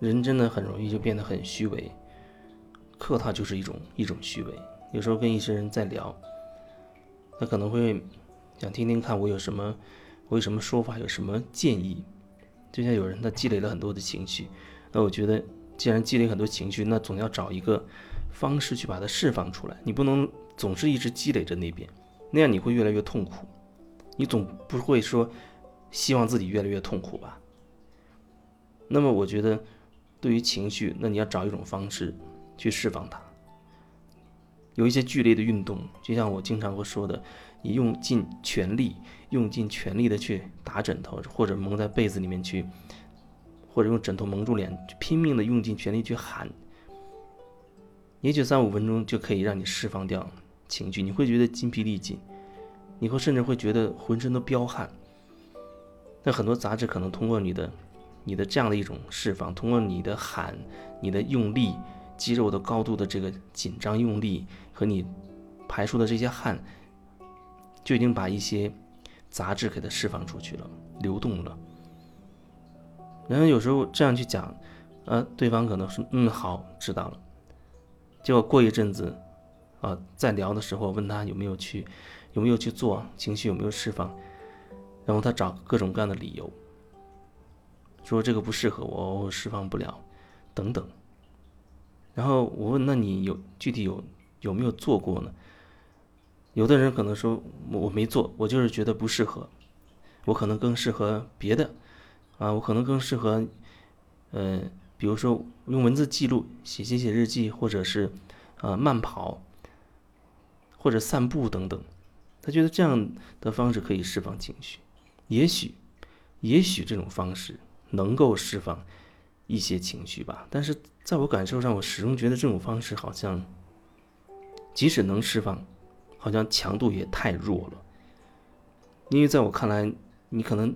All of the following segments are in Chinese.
人真的很容易就变得很虚伪，客套就是一种一种虚伪。有时候跟一些人在聊，他可能会想听听看我有什么，我有什么说法，有什么建议。就像有人他积累了很多的情绪，那我觉得既然积累很多情绪，那总要找一个方式去把它释放出来。你不能总是一直积累着那边，那样你会越来越痛苦。你总不会说希望自己越来越痛苦吧？那么我觉得。对于情绪，那你要找一种方式去释放它。有一些剧烈的运动，就像我经常会说的，你用尽全力、用尽全力的去打枕头，或者蒙在被子里面去，或者用枕头蒙住脸，拼命的用尽全力去喊，也许三五分钟就可以让你释放掉情绪，你会觉得筋疲力尽，你会甚至会觉得浑身都彪汗。那很多杂志可能通过你的。你的这样的一种释放，通过你的喊、你的用力、肌肉的高度的这个紧张用力和你排出的这些汗，就已经把一些杂质给它释放出去了，流动了。然后有时候这样去讲，呃，对方可能是嗯好知道了，结果过一阵子，啊，在聊的时候问他有没有去，有没有去做，情绪有没有释放，然后他找各种各样的理由。说这个不适合我，我释放不了，等等。然后我问，那你有具体有有没有做过呢？有的人可能说我没做，我就是觉得不适合，我可能更适合别的，啊，我可能更适合，呃，比如说用文字记录，写写写日记，或者是啊慢跑，或者散步等等。他觉得这样的方式可以释放情绪，也许，也许这种方式。能够释放一些情绪吧，但是在我感受上，我始终觉得这种方式好像，即使能释放，好像强度也太弱了。因为在我看来，你可能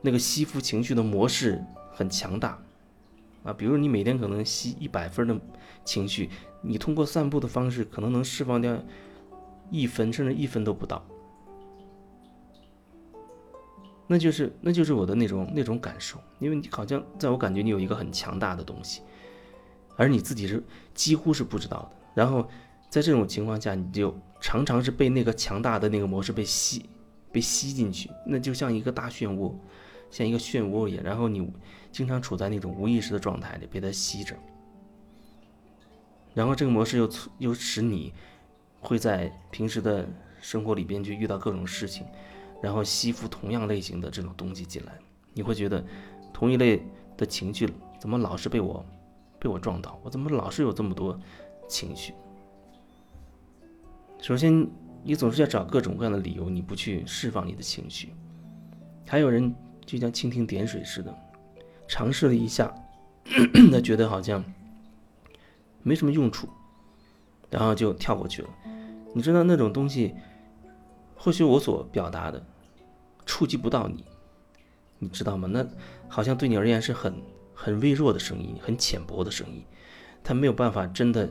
那个吸附情绪的模式很强大啊，比如你每天可能吸一百分的情绪，你通过散步的方式，可能能释放掉一分，甚至一分都不到。那就是，那就是我的那种那种感受，因为你好像在我感觉你有一个很强大的东西，而你自己是几乎是不知道的。然后在这种情况下，你就常常是被那个强大的那个模式被吸，被吸进去，那就像一个大漩涡，像一个漩涡一样。然后你经常处在那种无意识的状态里，被它吸着。然后这个模式又又使你会在平时的生活里边去遇到各种事情。然后吸附同样类型的这种东西进来，你会觉得同一类的情绪怎么老是被我被我撞到？我怎么老是有这么多情绪？首先，你总是要找各种各样的理由，你不去释放你的情绪。还有人就像蜻蜓点水似的，尝试了一下，他觉得好像没什么用处，然后就跳过去了。你知道那种东西？或许我所表达的触及不到你，你知道吗？那好像对你而言是很很微弱的声音，很浅薄的声音，它没有办法真的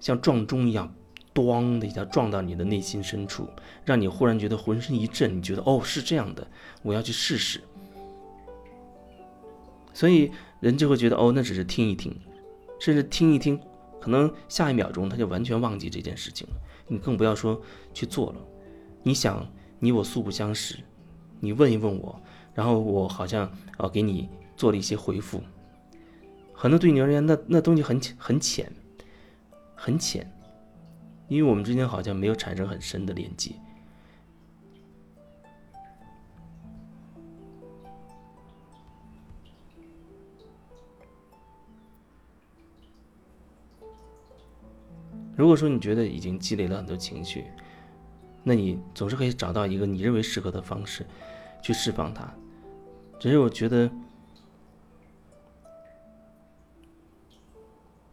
像撞钟一样，咣的一下撞到你的内心深处，让你忽然觉得浑身一震，你觉得哦是这样的，我要去试试。所以人就会觉得哦，那只是听一听，甚至听一听，可能下一秒钟他就完全忘记这件事情了，你更不要说去做了。你想，你我素不相识，你问一问我，然后我好像呃给你做了一些回复，可能对你而言，那那东西很很浅，很浅，因为我们之间好像没有产生很深的连接。如果说你觉得已经积累了很多情绪，那你总是可以找到一个你认为适合的方式，去释放它。只是我觉得，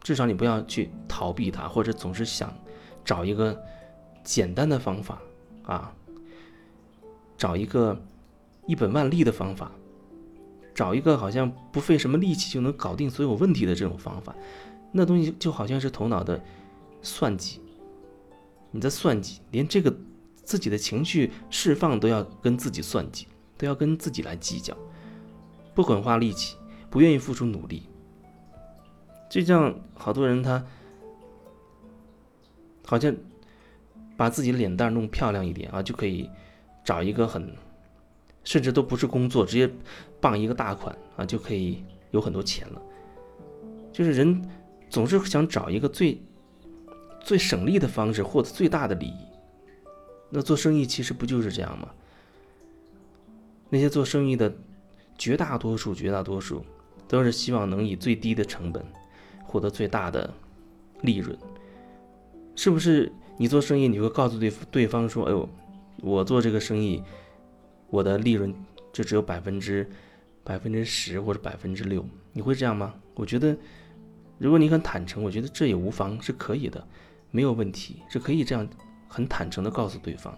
至少你不要去逃避它，或者总是想找一个简单的方法啊，找一个一本万利的方法，找一个好像不费什么力气就能搞定所有问题的这种方法。那东西就好像是头脑的算计，你在算计，连这个。自己的情绪释放都要跟自己算计，都要跟自己来计较，不肯花力气，不愿意付出努力，就像好多人他好像把自己的脸蛋弄漂亮一点啊，就可以找一个很甚至都不是工作，直接傍一个大款啊，就可以有很多钱了。就是人总是想找一个最最省力的方式获得最大的利益。那做生意其实不就是这样吗？那些做生意的绝大多数、绝大多数都是希望能以最低的成本。获得最大的利润，是不是？你做生意，你会告诉对对方说：“哎呦，我做这个生意，我的利润就只有百分之百分之十或者百分之六。”你会这样吗？我觉得，如果你很坦诚，我觉得这也无妨，是可以的，没有问题，是可以这样很坦诚的告诉对方。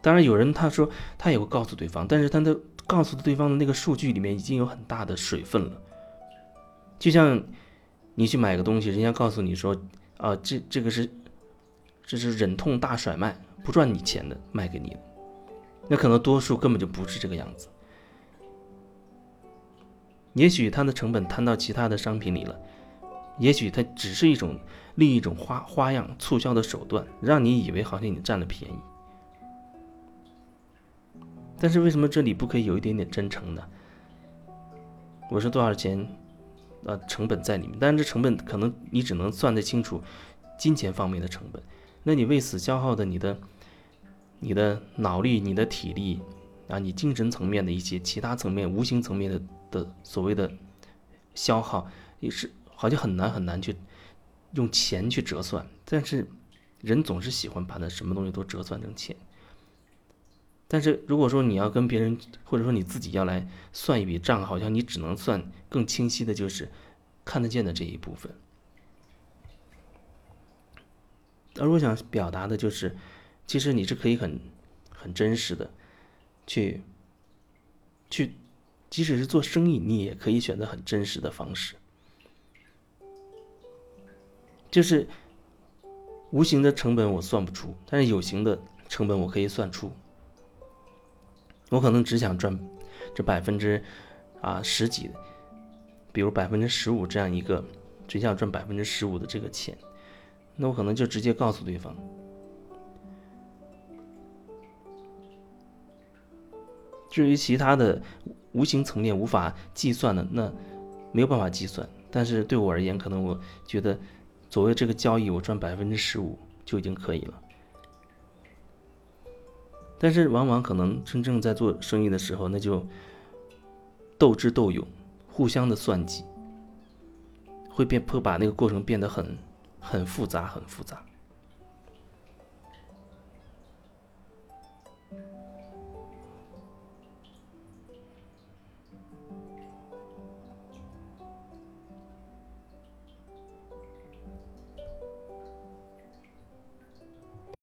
当然，有人他说他也会告诉对方，但是他的告诉对方的那个数据里面已经有很大的水分了，就像。你去买个东西，人家告诉你说，啊，这这个是，这是忍痛大甩卖，不赚你钱的，卖给你，那可能多数根本就不是这个样子。也许它的成本摊到其他的商品里了，也许它只是一种另一种花花样促销的手段，让你以为好像你占了便宜。但是为什么这里不可以有一点点真诚呢？我说多少钱？呃，成本在里面，但是这成本可能你只能算得清楚金钱方面的成本。那你为此消耗的你的、你的脑力、你的体力啊，你精神层面的一些其他层面、无形层面的的所谓的消耗，也是好像很难很难去用钱去折算。但是人总是喜欢把那什么东西都折算成钱。但是如果说你要跟别人，或者说你自己要来算一笔账，好像你只能算更清晰的，就是看得见的这一部分。而我想表达的就是，其实你是可以很很真实的去去，即使是做生意，你也可以选择很真实的方式，就是无形的成本我算不出，但是有形的成本我可以算出。我可能只想赚这百分之啊十几，比如百分之十五这样一个，只想赚百分之十五的这个钱，那我可能就直接告诉对方。至于其他的无形层面无法计算的，那没有办法计算。但是对我而言，可能我觉得，所谓这个交易，我赚百分之十五就已经可以了。但是往往可能真正在做生意的时候，那就斗智斗勇，互相的算计，会变会把那个过程变得很很复杂，很复杂。